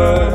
first.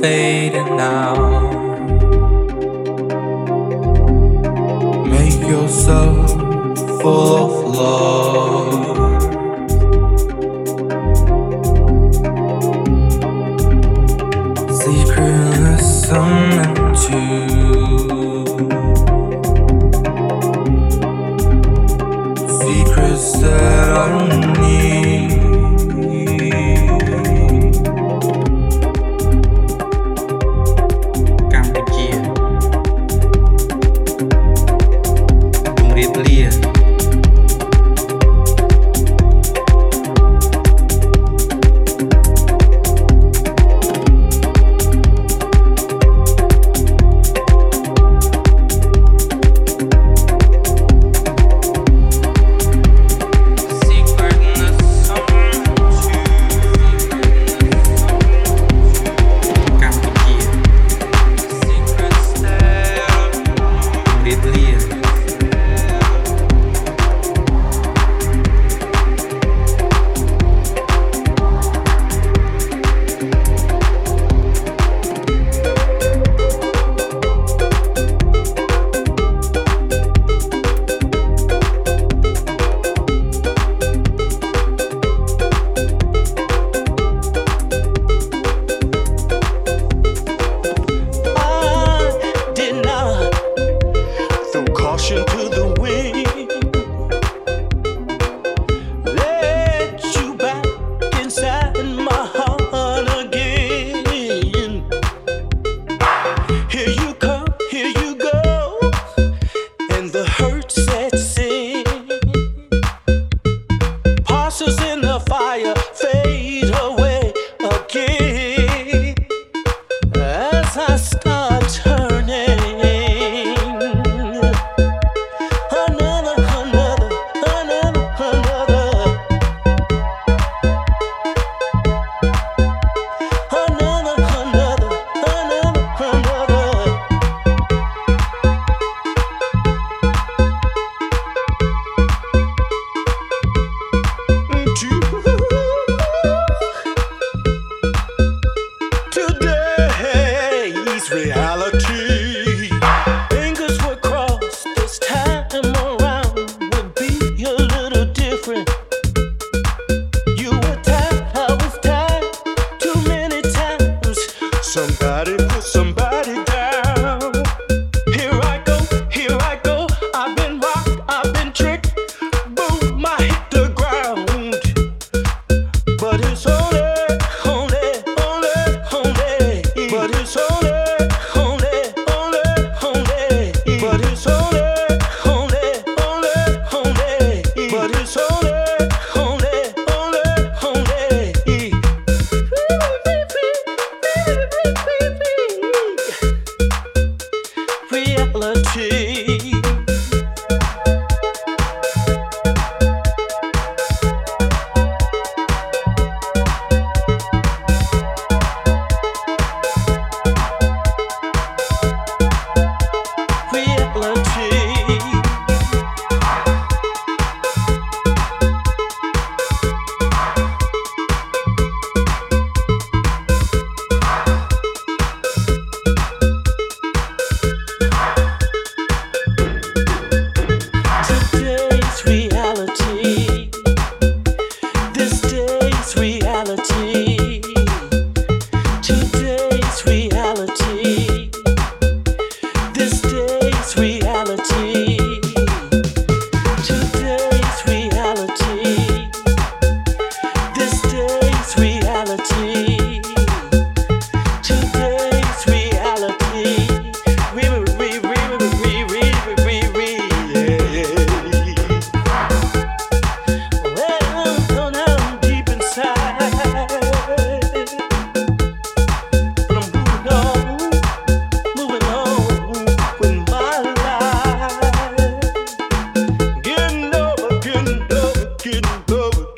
Color Somebody put somebody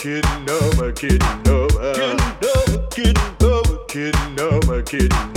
kidding over, kidding over, kidding over, kidding over, kidding over, kidding over.